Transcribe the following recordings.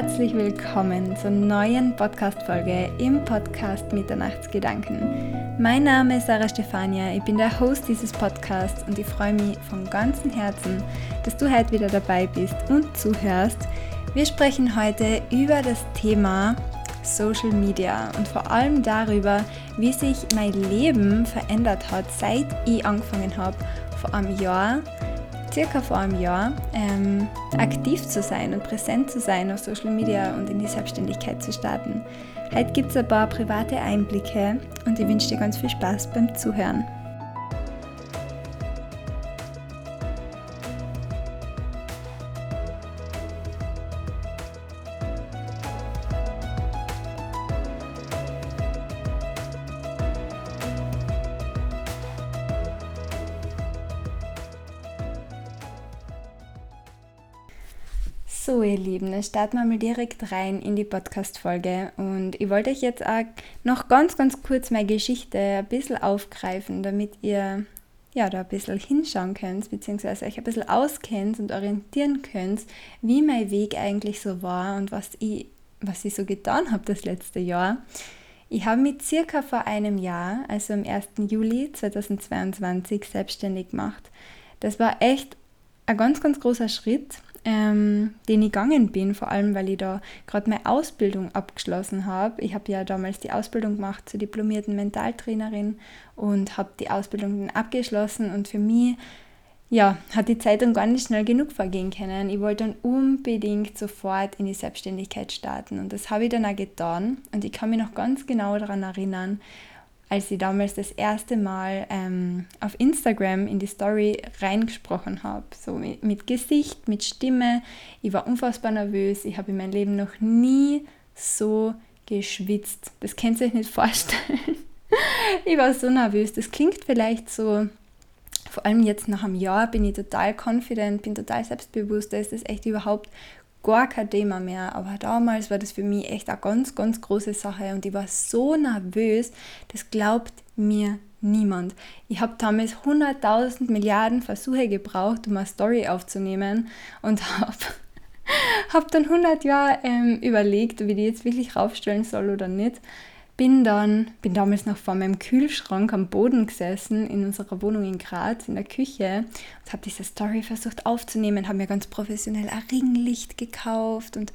herzlich willkommen zur neuen Podcast-Folge im Podcast Mitternachtsgedanken. Mein Name ist Sarah Stefania, ich bin der Host dieses Podcasts und ich freue mich von ganzem Herzen, dass du heute wieder dabei bist und zuhörst. Wir sprechen heute über das Thema Social Media und vor allem darüber, wie sich mein Leben verändert hat, seit ich angefangen habe, vor einem Jahr circa vor einem Jahr ähm, aktiv zu sein und präsent zu sein auf Social Media und in die Selbstständigkeit zu starten. Heute gibt es ein paar private Einblicke und ich wünsche dir ganz viel Spaß beim Zuhören. Ihr Lieben, dann starten wir mal direkt rein in die Podcast-Folge. Und ich wollte euch jetzt auch noch ganz, ganz kurz meine Geschichte ein bisschen aufgreifen, damit ihr ja, da ein bisschen hinschauen könnt, beziehungsweise euch ein bisschen auskennt und orientieren könnt, wie mein Weg eigentlich so war und was ich, was ich so getan habe das letzte Jahr. Ich habe mich circa vor einem Jahr, also am 1. Juli 2022, selbstständig gemacht. Das war echt ein ganz, ganz großer Schritt ähm, den ich gegangen bin, vor allem weil ich da gerade meine Ausbildung abgeschlossen habe. Ich habe ja damals die Ausbildung gemacht zur diplomierten Mentaltrainerin und habe die Ausbildung dann abgeschlossen und für mich ja, hat die Zeit dann gar nicht schnell genug vergehen können. Ich wollte dann unbedingt sofort in die Selbstständigkeit starten und das habe ich dann auch getan und ich kann mich noch ganz genau daran erinnern, als ich damals das erste Mal ähm, auf Instagram in die Story reingesprochen habe. So mit, mit, Gesicht, mit Stimme. Ich war unfassbar nervös. Ich habe in meinem Leben noch nie so geschwitzt. Das könnt ihr euch nicht vorstellen. ich war so nervös. Das klingt vielleicht so, vor allem jetzt nach einem Jahr bin ich total confident, bin total selbstbewusst. Da ist das echt überhaupt gar kein Thema mehr. Aber damals war das für mich echt eine ganz, ganz große Sache und ich war so nervös, das glaubt mir niemand. Ich habe damals 100.000 Milliarden Versuche gebraucht, um eine Story aufzunehmen und habe hab dann 100 Jahre ähm, überlegt, ob ich die jetzt wirklich raufstellen soll oder nicht bin dann, bin damals noch vor meinem Kühlschrank am Boden gesessen in unserer Wohnung in Graz in der Küche und habe diese Story versucht aufzunehmen, habe mir ganz professionell ein Ringlicht gekauft und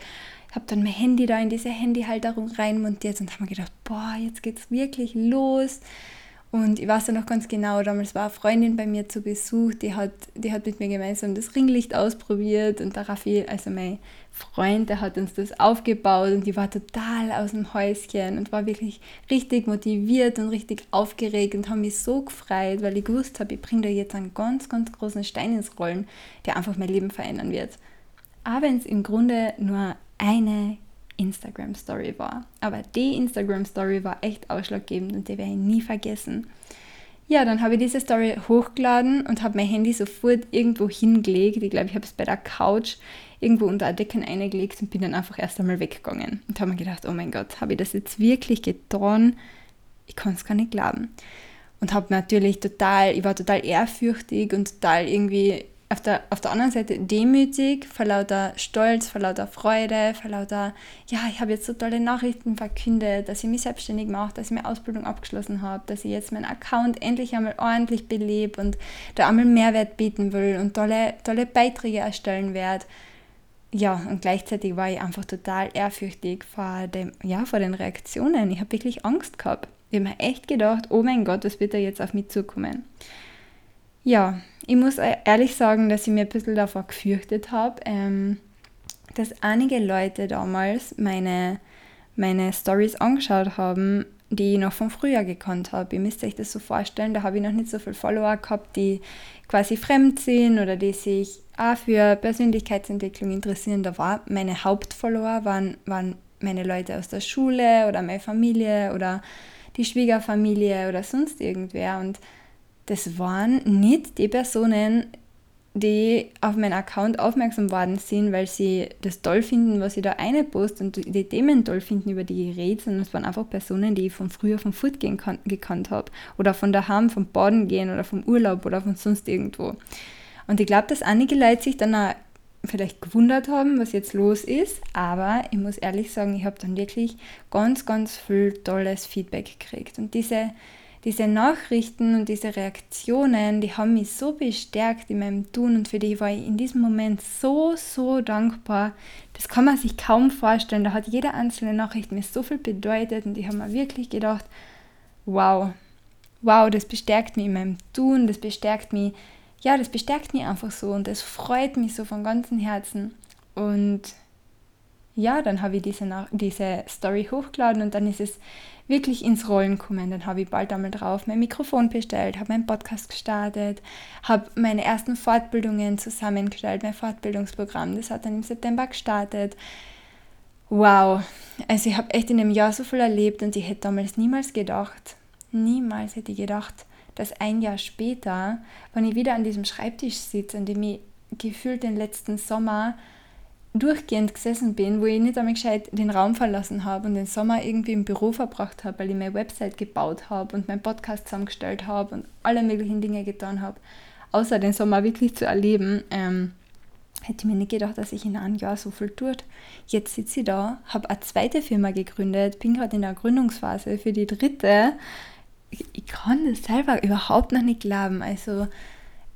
habe dann mein Handy da in diese Handyhalterung reinmontiert und habe mir gedacht, boah, jetzt geht's wirklich los. Und ich weiß ja noch ganz genau, damals war eine Freundin bei mir zu Besuch, die hat, die hat mit mir gemeinsam das Ringlicht ausprobiert und der Raffi, also mein Freund, der hat uns das aufgebaut und die war total aus dem Häuschen und war wirklich richtig motiviert und richtig aufgeregt und haben mich so gefreut, weil ich gewusst habe, ich bringe da jetzt einen ganz, ganz großen Stein ins Rollen, der einfach mein Leben verändern wird. Aber wenn es im Grunde nur eine Instagram Story war. Aber die Instagram Story war echt ausschlaggebend und die werde ich nie vergessen. Ja, dann habe ich diese Story hochgeladen und habe mein Handy sofort irgendwo hingelegt. Ich glaube, ich habe es bei der Couch irgendwo unter der Decke eingelegt und bin dann einfach erst einmal weggegangen. Und habe mir gedacht, oh mein Gott, habe ich das jetzt wirklich getan? Ich kann es gar nicht glauben. Und habe natürlich total, ich war total ehrfürchtig und total irgendwie auf der, auf der anderen Seite demütig, vor lauter Stolz, vor lauter Freude, vor lauter, ja, ich habe jetzt so tolle Nachrichten verkündet, dass ich mich selbstständig mache, dass ich meine Ausbildung abgeschlossen habe, dass ich jetzt meinen Account endlich einmal ordentlich belebe und da einmal Mehrwert bieten will und tolle, tolle Beiträge erstellen werde. Ja, und gleichzeitig war ich einfach total ehrfürchtig vor, dem, ja, vor den Reaktionen. Ich habe wirklich Angst gehabt. Ich habe mir echt gedacht, oh mein Gott, was wird da jetzt auf mich zukommen? Ja, ich muss e-, ehrlich sagen, dass ich mir ein bisschen davor gefürchtet habe, ähm, dass einige Leute damals meine, meine Stories angeschaut haben, die ich noch von früher gekannt habe. Ihr müsst euch das so vorstellen, da habe ich noch nicht so viele Follower gehabt, die quasi fremd sind oder die sich auch für Persönlichkeitsentwicklung interessieren. Da war meine Hauptfollower waren, waren meine Leute aus der Schule oder meine Familie oder die Schwiegerfamilie oder sonst irgendwer. Und das waren nicht die Personen, die auf meinen Account aufmerksam worden sind, weil sie das toll finden, was ich da eine post und die Themen toll finden, über die ich rede, sondern es waren einfach Personen, die ich von früher vom Footgehen gekannt habe oder von daheim, vom Baden gehen oder vom Urlaub oder von sonst irgendwo. Und ich glaube, dass einige Leute sich dann auch vielleicht gewundert haben, was jetzt los ist. Aber ich muss ehrlich sagen, ich habe dann wirklich ganz, ganz viel tolles Feedback gekriegt. Und diese, diese Nachrichten und diese Reaktionen, die haben mich so bestärkt in meinem Tun und für die war ich in diesem Moment so, so dankbar. Das kann man sich kaum vorstellen. Da hat jede einzelne Nachricht mir so viel bedeutet und ich habe mir wirklich gedacht, wow, wow, das bestärkt mich in meinem Tun, das bestärkt mich ja, das bestärkt mich einfach so und es freut mich so von ganzem Herzen. Und ja, dann habe ich diese, diese Story hochgeladen und dann ist es wirklich ins Rollen gekommen. Dann habe ich bald einmal drauf mein Mikrofon bestellt, habe meinen Podcast gestartet, habe meine ersten Fortbildungen zusammengestellt, mein Fortbildungsprogramm, das hat dann im September gestartet. Wow, also ich habe echt in dem Jahr so viel erlebt und ich hätte damals niemals gedacht, niemals hätte ich gedacht, dass ein Jahr später, wenn ich wieder an diesem Schreibtisch sitze, an dem ich gefühlt den letzten Sommer durchgehend gesessen bin, wo ich nicht einmal gescheit den Raum verlassen habe und den Sommer irgendwie im Büro verbracht habe, weil ich meine Website gebaut habe und meinen Podcast zusammengestellt habe und alle möglichen Dinge getan habe, außer den Sommer wirklich zu erleben, ähm, hätte ich mir nicht gedacht, dass ich in einem Jahr so viel tut. Jetzt sitze ich da, habe eine zweite Firma gegründet, bin gerade in der Gründungsphase für die dritte ich kann das selber überhaupt noch nicht glauben. Also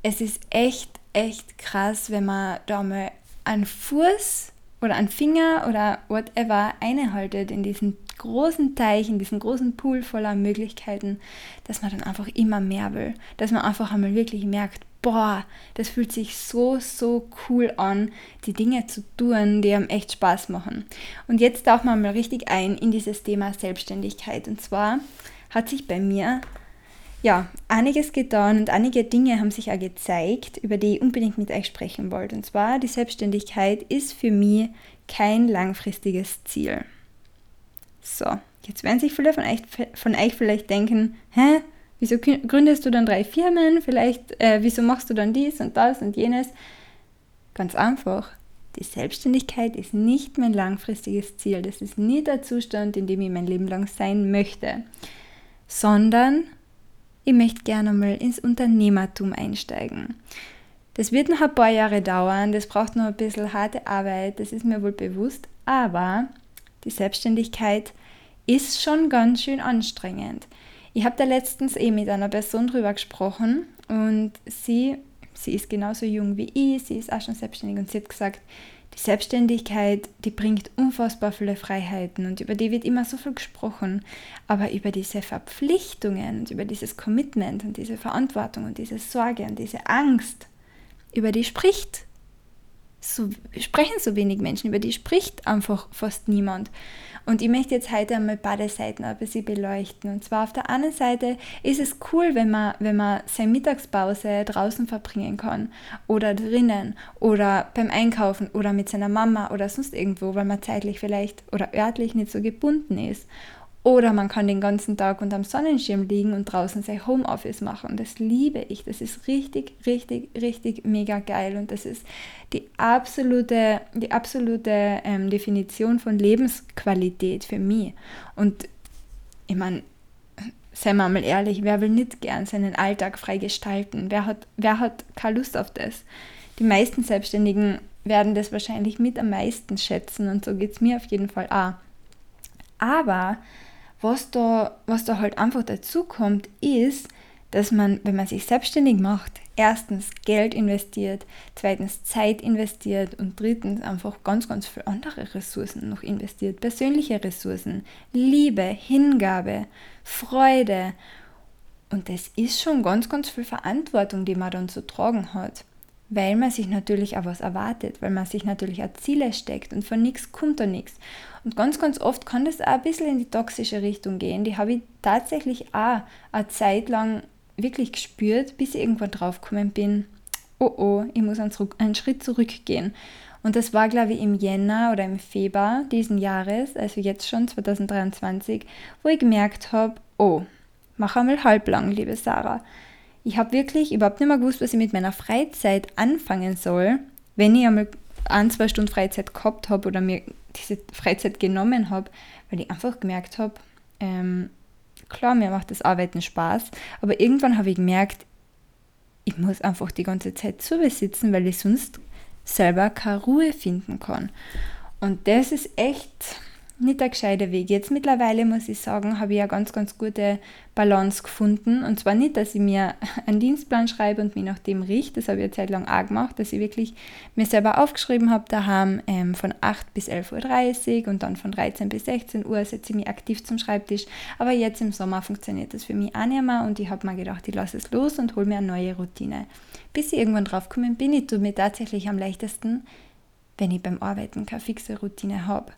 es ist echt, echt krass, wenn man da mal einen Fuß oder einen Finger oder whatever einhaltet in diesen großen Teich, in diesen großen Pool voller Möglichkeiten, dass man dann einfach immer mehr will. Dass man einfach einmal wirklich merkt, boah, das fühlt sich so, so cool an, die Dinge zu tun, die einem echt Spaß machen. Und jetzt tauchen wir mal richtig ein in dieses Thema Selbstständigkeit. Und zwar hat sich bei mir ja einiges getan und einige Dinge haben sich auch gezeigt, über die ich unbedingt mit euch sprechen wollte. Und zwar, die Selbstständigkeit ist für mich kein langfristiges Ziel. So, jetzt werden sich viele von euch, von euch vielleicht denken, hä, wieso gründest du dann drei Firmen? Vielleicht, äh, wieso machst du dann dies und das und jenes? Ganz einfach. Die Selbstständigkeit ist nicht mein langfristiges Ziel. Das ist nie der Zustand, in dem ich mein Leben lang sein möchte sondern ich möchte gerne mal ins Unternehmertum einsteigen. Das wird noch ein paar Jahre dauern, das braucht noch ein bisschen harte Arbeit, das ist mir wohl bewusst, aber die Selbstständigkeit ist schon ganz schön anstrengend. Ich habe da letztens eh mit einer Person drüber gesprochen und sie, sie ist genauso jung wie ich, sie ist auch schon selbstständig und sie hat gesagt, die Selbstständigkeit, die bringt unfassbar viele Freiheiten und über die wird immer so viel gesprochen. Aber über diese Verpflichtungen und über dieses Commitment und diese Verantwortung und diese Sorge und diese Angst, über die spricht so, sprechen so wenig Menschen, über die spricht einfach fast niemand. Und ich möchte jetzt heute einmal beide Seiten ein bisschen beleuchten. Und zwar auf der einen Seite ist es cool, wenn man, wenn man seine Mittagspause draußen verbringen kann oder drinnen oder beim Einkaufen oder mit seiner Mama oder sonst irgendwo, weil man zeitlich vielleicht oder örtlich nicht so gebunden ist. Oder man kann den ganzen Tag unterm Sonnenschirm liegen und draußen sein Homeoffice machen. Das liebe ich. Das ist richtig, richtig, richtig mega geil. Und das ist die absolute, die absolute ähm, Definition von Lebensqualität für mich. Und ich meine, seien wir mal ehrlich, wer will nicht gern seinen Alltag frei gestalten? Wer hat, wer hat keine Lust auf das? Die meisten Selbstständigen werden das wahrscheinlich mit am meisten schätzen und so geht es mir auf jeden Fall auch. Aber was da, was da halt einfach dazu kommt, ist, dass man, wenn man sich selbstständig macht, erstens Geld investiert, zweitens Zeit investiert und drittens einfach ganz, ganz viele andere Ressourcen noch investiert. Persönliche Ressourcen, Liebe, Hingabe, Freude. Und das ist schon ganz, ganz viel Verantwortung, die man dann zu tragen hat weil man sich natürlich auch was erwartet, weil man sich natürlich auch Ziele steckt und von nichts kommt da nichts. Und ganz, ganz oft kann das auch ein bisschen in die toxische Richtung gehen. Die habe ich tatsächlich auch eine Zeit lang wirklich gespürt, bis ich irgendwann draufgekommen bin, oh oh, ich muss einen, einen Schritt zurückgehen. Und das war, glaube ich, im Jänner oder im Februar diesen Jahres, also jetzt schon 2023, wo ich gemerkt habe, oh, mach einmal halblang, liebe Sarah ich habe wirklich überhaupt nicht mehr gewusst, was ich mit meiner Freizeit anfangen soll, wenn ich einmal ein, zwei Stunden Freizeit gehabt habe oder mir diese Freizeit genommen habe, weil ich einfach gemerkt habe, ähm, klar, mir macht das Arbeiten Spaß, aber irgendwann habe ich gemerkt, ich muss einfach die ganze Zeit zu besitzen, weil ich sonst, selber keine Ruhe finden kann. Und das ist echt nicht der gescheite Weg. Jetzt mittlerweile muss ich sagen, habe ich eine ganz, ganz gute Balance gefunden. Und zwar nicht, dass ich mir einen Dienstplan schreibe und mich nach dem richte, das habe ich eine Zeit lang auch gemacht, dass ich wirklich mir selber aufgeschrieben habe, daheim ähm, von 8 bis 11.30 Uhr und dann von 13 bis 16 Uhr setze ich mich aktiv zum Schreibtisch. Aber jetzt im Sommer funktioniert das für mich auch nicht mehr und ich habe mir gedacht, ich lasse es los und hole mir eine neue Routine. Bis ich irgendwann drauf gekommen bin, ich tue mir tatsächlich am leichtesten, wenn ich beim Arbeiten keine fixe Routine habe.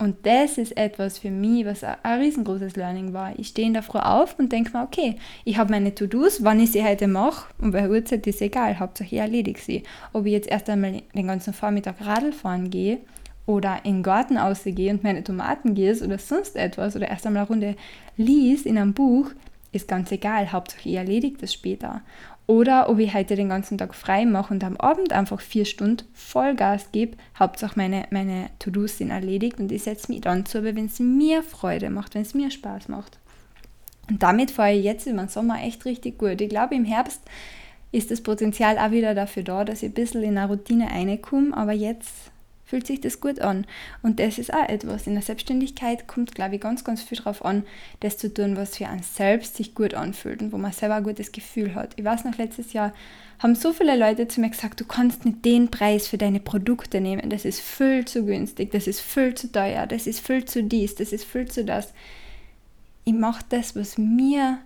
Und das ist etwas für mich, was ein, riesengroßes Learning war. Ich stehe in der Früh auf und denke mir, okay, ich habe meine To-Dos, wann ich sie heute mache und bei Uhrzeit ist egal, Hauptsache ich erledige sie. Ob ich jetzt erst einmal den ganzen Vormittag Radl fahren gehe oder in den Garten ausgehe und meine Tomaten gieße oder sonst etwas oder erst einmal eine Runde lies in einem Buch, ist ganz egal, Hauptsache ich erledige das später. Oder ob ich heute den ganzen Tag frei mache und am Abend einfach vier Stunden Vollgas gebe. Hauptsache meine, meine To-Dos sind erledigt und ich setze mich dann zu, wenn es mir Freude macht, wenn es mir Spaß macht. Und damit fahre ich jetzt über den Sommer echt richtig gut. Ich glaube, im Herbst ist das Potenzial auch wieder dafür da, dass ich ein bisschen in eine Routine reinkomme, aber jetzt fühlt sich das gut an. Und das ist auch etwas. In der Selbstständigkeit kommt, glaube ich, ganz, ganz viel darauf an, das zu tun, was für einen selbst sich gut anfühlt und wo man selber ein gutes Gefühl hat. Ich weiß noch, letztes Jahr haben so viele Leute zu mir gesagt, du kannst nicht den Preis für deine Produkte nehmen. Das ist viel zu günstig, das ist viel zu teuer, das ist viel zu dies, das ist viel zu das. Ich mache das, was mir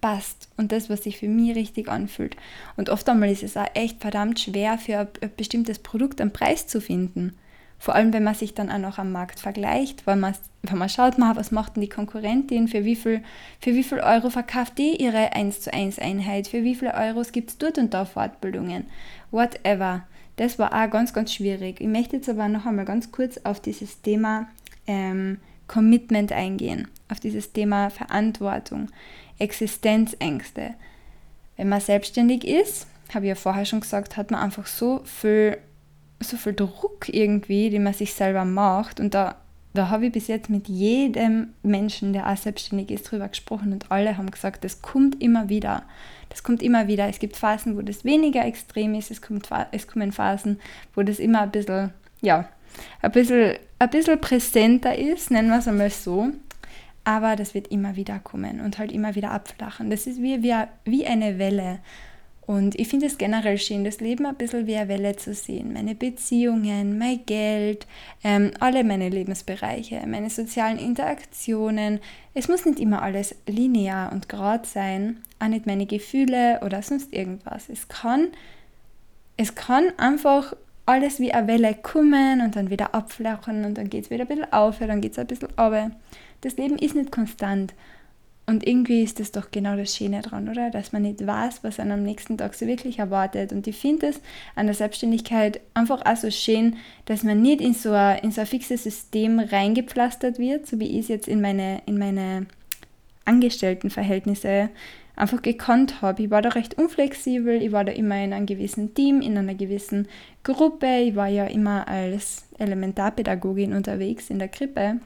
passt und das, was sich für mich richtig anfühlt. Und oft einmal ist es auch echt verdammt schwer, für ein bestimmtes Produkt einen Preis zu finden. Vor allem, wenn man sich dann auch noch am Markt vergleicht, weil man, wenn man schaut, mal, was macht denn die Konkurrentin, für wie viel, für wie viel Euro verkauft die ihre 1 zu 1 Einheit, für wie viele Euros gibt es dort und da Fortbildungen, whatever. Das war auch ganz, ganz schwierig. Ich möchte jetzt aber noch einmal ganz kurz auf dieses Thema ähm, Commitment eingehen, auf dieses Thema Verantwortung. Existenzängste. Wenn man selbstständig ist, habe ich ja vorher schon gesagt, hat man einfach so viel, so viel Druck irgendwie, den man sich selber macht. Und da, da habe ich bis jetzt mit jedem Menschen, der auch selbstständig ist, drüber gesprochen und alle haben gesagt, das kommt immer wieder. Das kommt immer wieder. Es gibt Phasen, wo das weniger extrem ist, es, kommt, es kommen Phasen, wo das immer ein bisschen, ja, ein bisschen, ein bisschen präsenter ist, nennen wir es einmal so aber das wird immer wieder kommen und halt immer wieder abflachen. Das ist wie, wie, wie eine Welle. Und ich finde es generell schön, das Leben ein bisschen wie eine Welle zu sehen. Meine Beziehungen, mein Geld, ähm, alle meine Lebensbereiche, meine sozialen Interaktionen. Es muss nicht immer alles linear und gerade sein, auch nicht meine Gefühle oder sonst irgendwas. Es kann, es kann einfach alles wie eine Welle kommen und dann wieder abflachen und dann geht es wieder ein bisschen auf, dann geht es ein bisschen runter das Leben ist nicht konstant. Und irgendwie ist das doch genau das Schöne dran, oder? Dass man nicht weiß, was einen am nächsten Tag so wirklich erwartet. Und ich finde es an der Selbstständigkeit einfach auch so schön, dass man nicht in so ein, in so fixes System reingepflastert wird, so wie ich es jetzt in meine, in meine Angestelltenverhältnisse einfach gekannt habe. Ich war da recht unflexibel, ich war da immer in einem gewissen Team, in einer gewissen Gruppe. Ich war ja immer als Elementarpädagogin unterwegs in der Krippe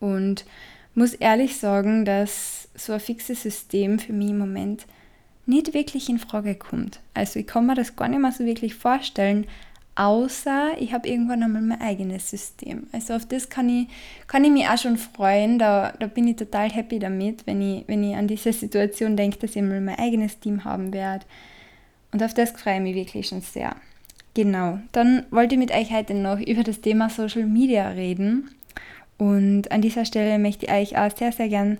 und muss ehrlich sagen, dass so ein fixes System für mich im Moment nicht wirklich in Frage kommt. Also ich kann mir das gar nicht mehr so wirklich vorstellen, außer ich habe irgendwann einmal mein eigenes System. Also auf das kann ich, kann ich mich auch schon freuen. Da, da bin ich total happy damit, wenn ich, wenn ich an diese Situation denke, dass ich mal mein eigenes Team haben werde. Und auf das freue ich mich wirklich schon sehr. Genau, dann wollte ich mit euch heute noch über das Thema Social Media reden. Und an dieser Stelle möchte ich euch auch sehr, sehr gern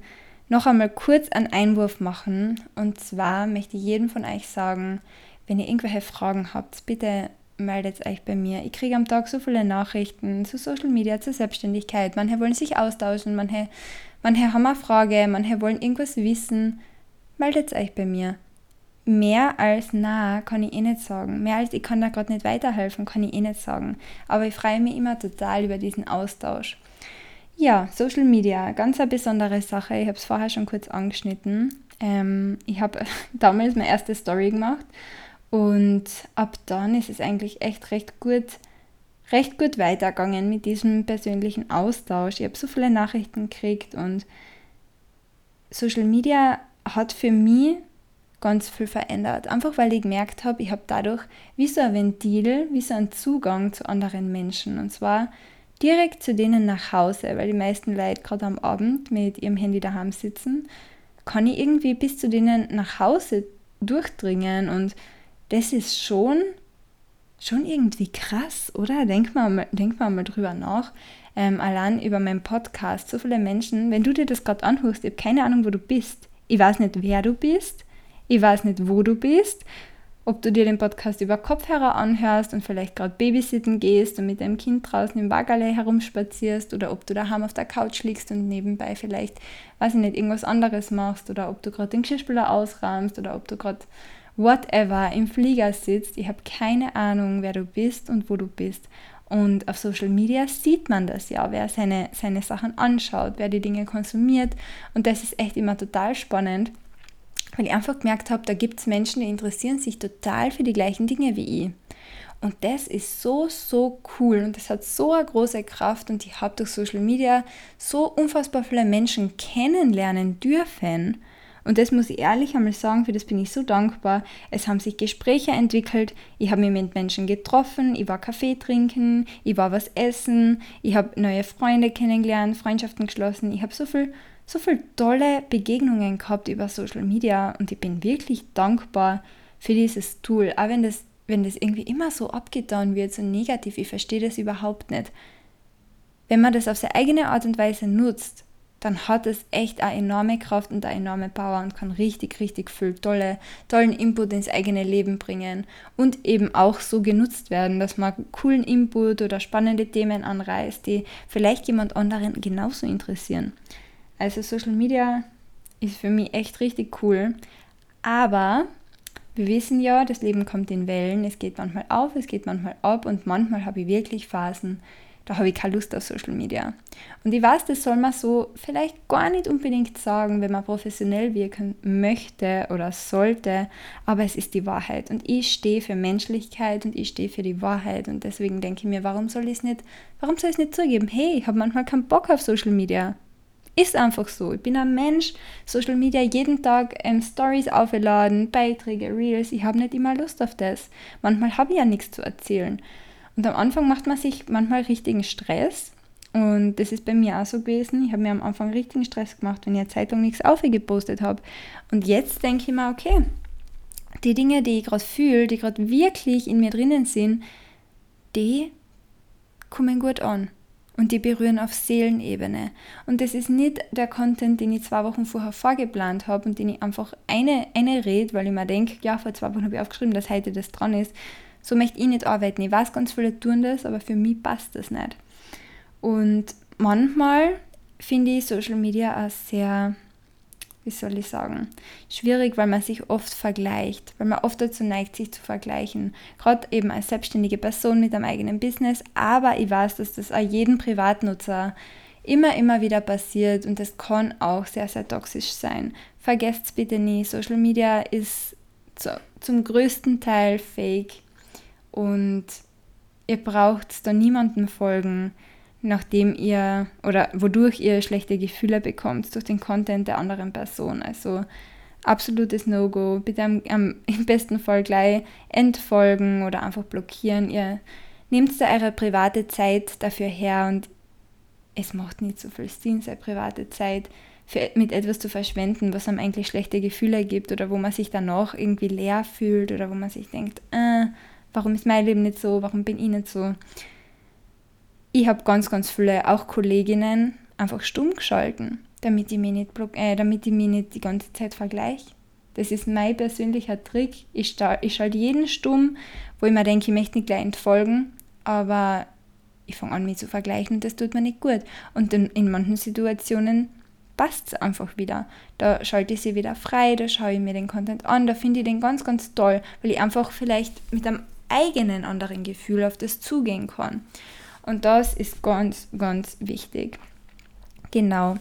noch einmal kurz einen Einwurf machen. Und zwar möchte ich jedem von euch sagen, wenn ihr irgendwelche Fragen habt, bitte meldet euch bei mir. Ich kriege am Tag so viele Nachrichten zu Social Media, zur Selbstständigkeit. Manche wollen sich austauschen, manche, manche haben eine Frage, manche wollen irgendwas wissen. Meldet euch bei mir. Mehr als na kann ich eh nicht sagen. Mehr als ich kann da gerade nicht weiterhelfen, kann ich eh nicht sagen. Aber ich freue mich immer total über diesen Austausch. Ja, Social Media, ganz eine besondere Sache. Ich habe es vorher schon kurz angeschnitten. Ähm, ich habe damals meine erste Story gemacht und ab dann ist es eigentlich echt recht gut, recht gut weitergegangen mit diesem persönlichen Austausch. Ich habe so viele Nachrichten gekriegt und Social Media hat für mich ganz viel verändert. Einfach weil ich gemerkt habe, ich habe dadurch wie so ein Ventil, wie so einen Zugang zu anderen Menschen. Und zwar direkt zu denen nach Hause, weil die meisten Leute gerade am Abend mit ihrem Handy daheim sitzen, kann ich irgendwie bis zu denen nach Hause durchdringen. Und das ist schon, schon irgendwie krass, oder? Denk mal, denk mal, mal drüber nach. Ähm, allein über meinen Podcast, so viele Menschen, wenn du dir das gerade anhörst, ich habe keine Ahnung, wo du bist. Ich weiß nicht, wer du bist. Ich weiß nicht, wo du bist. Ob du dir den Podcast über Kopfhörer anhörst und vielleicht gerade babysitten gehst und mit deinem Kind draußen im Wagale herumspazierst oder ob du daheim auf der Couch liegst und nebenbei vielleicht, weiß ich nicht, irgendwas anderes machst oder ob du gerade den Geschirrspüler ausrahmst oder ob du gerade whatever im Flieger sitzt. Ich habe keine Ahnung, wer du bist und wo du bist. Und auf Social Media sieht man das ja, wer seine, seine Sachen anschaut, wer die Dinge konsumiert. Und das ist echt immer total spannend weil ich einfach gemerkt habe, da gibt es Menschen, die interessieren sich total für die gleichen Dinge wie ich. Und das ist so, so cool und das hat so eine große Kraft und ich habe durch Social Media so unfassbar viele Menschen kennenlernen dürfen. Und das muss ich ehrlich einmal sagen, für das bin ich so dankbar. Es haben sich Gespräche entwickelt, ich habe mich mit Menschen getroffen, ich war Kaffee trinken, ich war was essen, ich habe neue Freunde kennengelernt, Freundschaften geschlossen, ich habe so viel so viele tolle Begegnungen gehabt über Social Media und ich bin wirklich dankbar für dieses Tool. Auch wenn das, wenn das irgendwie immer so abgetan wird, so negativ, ich verstehe das überhaupt nicht. Wenn man das auf seine eigene Art und Weise nutzt, dann hat es echt eine enorme Kraft und eine enorme Power und kann richtig, richtig viel tolle, tollen Input ins eigene Leben bringen und eben auch so genutzt werden, dass man coolen Input oder spannende Themen anreißt, die vielleicht jemand anderen genauso interessieren. Also Social Media ist für mich echt richtig cool. Aber wir wissen ja, das Leben kommt in Wellen. Es geht manchmal auf, es geht manchmal ab und manchmal habe ich wirklich Phasen, da habe ich keine Lust auf Social Media. Und ich weiß, das soll man so vielleicht gar nicht unbedingt sagen, wenn man professionell wirken möchte oder sollte, aber es ist die Wahrheit. Und ich stehe für Menschlichkeit und ich stehe für die Wahrheit. Und deswegen denke ich mir, warum soll ich es nicht, warum soll ich nicht zugeben? Hey, ich habe manchmal keinen Bock auf Social Media. Ist einfach so. Ich bin ein Mensch, Social Media jeden Tag ähm, Stories aufgeladen, Beiträge, Reels. Ich habe nicht immer Lust auf das. Manchmal habe ich ja nichts zu erzählen. Und am Anfang macht man sich manchmal richtigen Stress. Und das ist bei mir auch so gewesen. Ich habe mir am Anfang richtigen Stress gemacht, wenn ich eine Zeitung nichts aufgepostet habe. Und jetzt denke ich mir, okay, die Dinge, die ich gerade fühle, die gerade wirklich in mir drinnen sind, die kommen gut an und die berühren auf Seelenebene. Und das ist nicht der Content, den ich zwei Wochen vorher vorgeplant habe und den ich einfach eine, eine rede, weil ich mir denke, ja, vor zwei Wochen habe ich aufgeschrieben, dass heute das dran ist. So möchte ich nicht arbeiten. Ich weiß, ganz viele tun das, aber für mich passt das nicht. Und manchmal finde ich Social Media auch sehr wie soll ich sagen, schwierig, weil man sich oft vergleicht, weil man oft dazu neigt, sich zu vergleichen. Gerade eben als selbstständige Person mit einem eigenen Business, aber ich weiß, dass das auch jedem Privatnutzer immer, immer wieder passiert und das kann auch sehr, sehr toxisch sein. Vergesst bitte nie, Social Media ist zu, zum größten Teil fake und ihr braucht da niemandem folgen nachdem ihr oder wodurch ihr schlechte Gefühle bekommt durch den Content der anderen Person. Also absolutes No-Go. Bitte am, am, im besten Fall gleich entfolgen oder einfach blockieren. Ihr nehmt da eure private Zeit dafür her und es macht nicht so viel Sinn, seine private Zeit für, mit etwas zu verschwenden, was einem eigentlich schlechte Gefühle gibt oder wo man sich danach irgendwie leer fühlt oder wo man sich denkt, äh, warum ist mein Leben nicht so, warum bin ich nicht so ich habe ganz, ganz viele auch Kolleginnen einfach stumm geschalten, damit ich mich nicht, äh, damit ich mich nicht die ganze Zeit vergleiche. Das ist mein persönlicher Trick. Ich, ich schalte jeden stumm, wo ich mir denke, ich möchte nicht gleich entfolgen, aber ich fange an, mich zu vergleichen und das tut mir nicht gut. Und in, in manchen Situationen passt es einfach wieder. Da schalte ich sie wieder frei, da schaue ich mir den Content an, da finde ich den ganz, ganz toll, weil ich einfach vielleicht mit einem eigenen anderen Gefühl auf das zugehen kann. Und das ist ganz, ganz wichtig. Genau.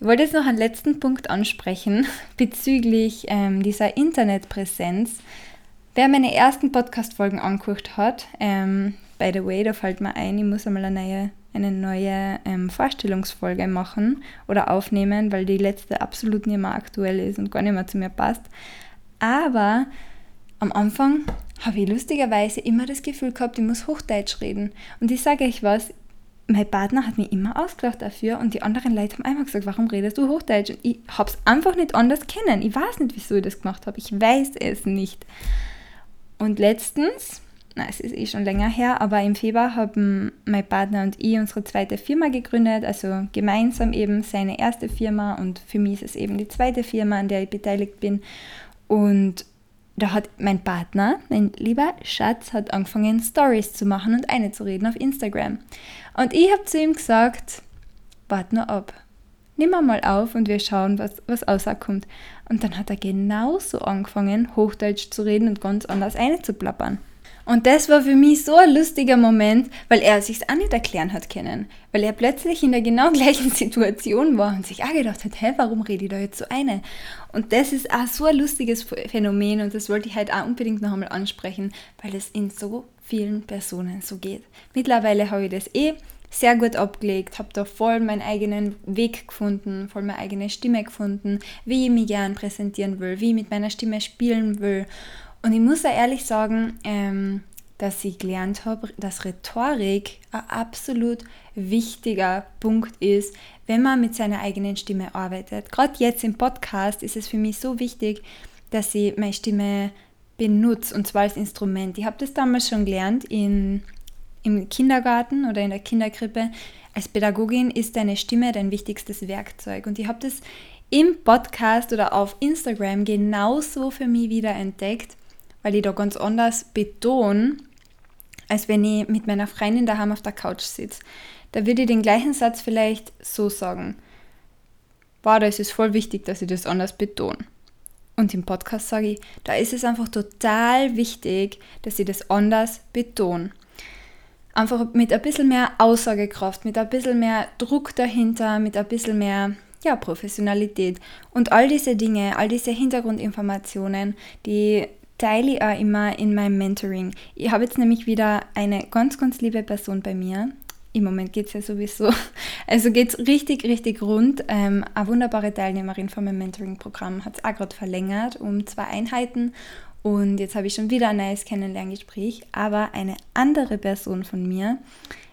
Ich wollte jetzt noch einen letzten Punkt ansprechen bezüglich ähm, dieser Internetpräsenz. Wer meine ersten Podcast-Folgen angeguckt hat, ähm, by the way, da fällt mir ein, ich muss einmal eine neue, eine neue ähm, Vorstellungsfolge machen oder aufnehmen, weil die letzte absolut nicht mehr aktuell ist und gar nicht mehr zu mir passt. Aber am Anfang habe ich lustigerweise immer das Gefühl gehabt, ich muss Hochdeutsch reden. Und ich sage euch was, mein Partner hat mich immer ausgelacht dafür und die anderen Leute haben einfach gesagt, warum redest du Hochdeutsch? Und ich habe es einfach nicht anders kennen. Ich weiß nicht, wieso ich das gemacht habe. Ich weiß es nicht. Und letztens, na, es ist eh schon länger her, aber im Februar haben mein Partner und ich unsere zweite Firma gegründet, also gemeinsam eben seine erste Firma und für mich ist es eben die zweite Firma, an der ich beteiligt bin. Und da hat mein Partner, mein lieber Schatz, hat angefangen, Stories zu machen und eine zu reden auf Instagram. Und ich habe zu ihm gesagt, warte nur ab. Nimm mal auf und wir schauen, was, was rauskommt. Und dann hat er genauso angefangen, Hochdeutsch zu reden und ganz anders einzuplappern. Und das war für mich so ein lustiger Moment, weil er sich auch nicht erklären hat können. Weil er plötzlich in der genau gleichen Situation war und sich auch gedacht hat, hä, warum rede ich da jetzt so eine? Und das ist auch so ein lustiges Phänomen und das wollte ich halt auch unbedingt noch einmal ansprechen, weil es in so vielen Personen so geht. Mittlerweile habe ich das eh sehr gut abgelegt, habe da voll meinen eigenen Weg gefunden, voll meine eigene Stimme gefunden, wie ich mich gern präsentieren will, wie ich mit meiner Stimme spielen will. Und ich muss auch ehrlich sagen, ähm, dass ich gelernt habe, dass Rhetorik ein absolut wichtiger Punkt ist, wenn man mit seiner eigenen Stimme arbeitet. Gerade jetzt im Podcast ist es für mich so wichtig, dass ich meine Stimme benutze und zwar als Instrument. Ich habe das damals schon gelernt in, im Kindergarten oder in der Kinderkrippe. Als Pädagogin ist deine Stimme dein wichtigstes Werkzeug und ich habe das im Podcast oder auf Instagram genauso für mich wieder entdeckt, weil ich da ganz anders betone, als wenn ich mit meiner Freundin daheim auf der Couch sitze. Da würde ich den gleichen Satz vielleicht so sagen. Wow, da ist es voll wichtig, dass ich das anders betone. Und im Podcast sage ich, da ist es einfach total wichtig, dass ich das anders betone. Einfach mit ein bisschen mehr Aussagekraft, mit ein bisschen mehr Druck dahinter, mit ein bisschen mehr ja, Professionalität. Und all diese Dinge, all diese Hintergrundinformationen, die teile ich auch immer in meinem Mentoring. Ich habe jetzt nämlich wieder eine ganz, ganz liebe Person bei mir, im Moment geht es ja sowieso. Also geht es richtig, richtig rund. Ähm, eine wunderbare Teilnehmerin von meinem Mentoring-Programm hat es auch gerade verlängert um zwei Einheiten. Und jetzt habe ich schon wieder ein neues Kennenlerngespräch. Aber eine andere Person von mir,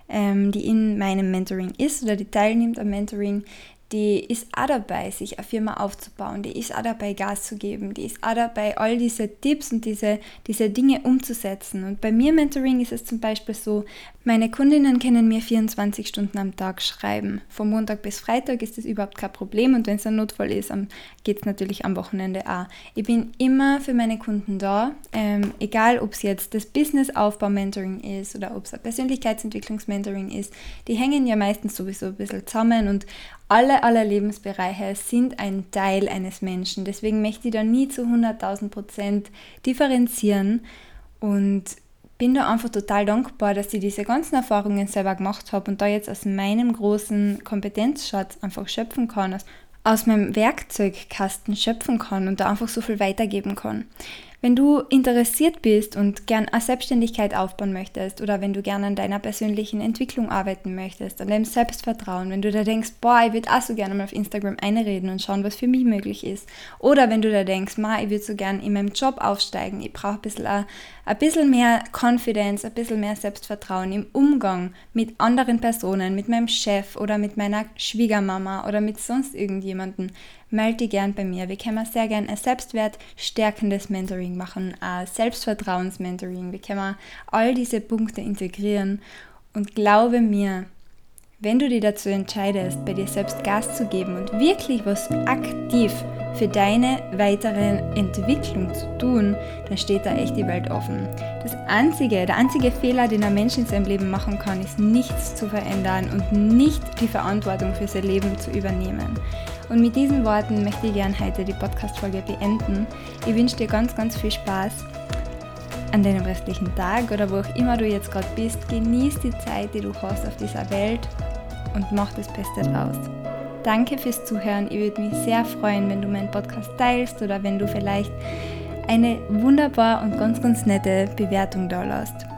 ähm, die in meinem Mentoring ist oder die teilnimmt am Mentoring, die ist auch dabei, sich eine Firma aufzubauen, die ist auch dabei, Gas zu geben, die ist auch dabei, all diese Tipps und diese, diese Dinge umzusetzen. Und bei mir Mentoring ist es zum Beispiel so, meine Kundinnen können mir 24 Stunden am Tag schreiben. Von Montag bis Freitag ist das überhaupt kein Problem und wenn es ein Notfall ist, geht es natürlich am Wochenende auch. Ich bin immer für meine Kunden da, ähm, egal ob es jetzt das Business-Aufbau-Mentoring ist oder ob es ein Persönlichkeitsentwicklungs-Mentoring ist. Die hängen ja meistens sowieso ein bisschen zusammen und alle, alle Lebensbereiche sind ein Teil eines Menschen. Deswegen möchte ich da nie zu 100.000 Prozent differenzieren und bin da einfach total dankbar, dass ich diese ganzen Erfahrungen selber gemacht habe und da jetzt aus meinem großen Kompetenzschatz einfach schöpfen kann, aus meinem Werkzeugkasten schöpfen kann und da einfach so viel weitergeben kann. Wenn du interessiert bist und gern eine Selbstständigkeit aufbauen möchtest oder wenn du gern an deiner persönlichen Entwicklung arbeiten möchtest, an deinem Selbstvertrauen, wenn du da denkst, boah, ich würde auch so gerne mal auf Instagram einreden und schauen, was für mich möglich ist. Oder wenn du da denkst, ma, ich würde so gern in meinem Job aufsteigen, ich brauche ein bisschen, ein, ein bisschen mehr Confidence, ein bisschen mehr Selbstvertrauen im Umgang mit anderen Personen, mit meinem Chef oder mit meiner Schwiegermama oder mit sonst irgendjemandem melde dich gern bei mir. Wir können sehr gern ein selbstwertstärkendes Mentoring machen, ein Selbstvertrauensmentoring. Wir können all diese Punkte integrieren und glaube mir, wenn du dich dazu entscheidest, bei dir selbst Gas zu geben und wirklich was aktiv für deine weitere Entwicklung zu tun, dann steht da echt die Welt offen. Das einzige, der einzige Fehler, den ein Mensch in seinem Leben machen kann, ist nichts zu verändern und nicht die Verantwortung für sein Leben zu übernehmen. Und mit diesen Worten möchte ich gerne heute die Podcast-Folge beenden. Ich wünsche dir ganz, ganz viel Spaß an deinem restlichen Tag oder wo auch immer du jetzt gerade bist. Genieß die Zeit, die du hast auf dieser Welt und mach das Beste draus. Danke fürs Zuhören. Ich würde mich sehr freuen, wenn du meinen Podcast teilst oder wenn du vielleicht eine wunderbar und ganz, ganz nette Bewertung da lässt.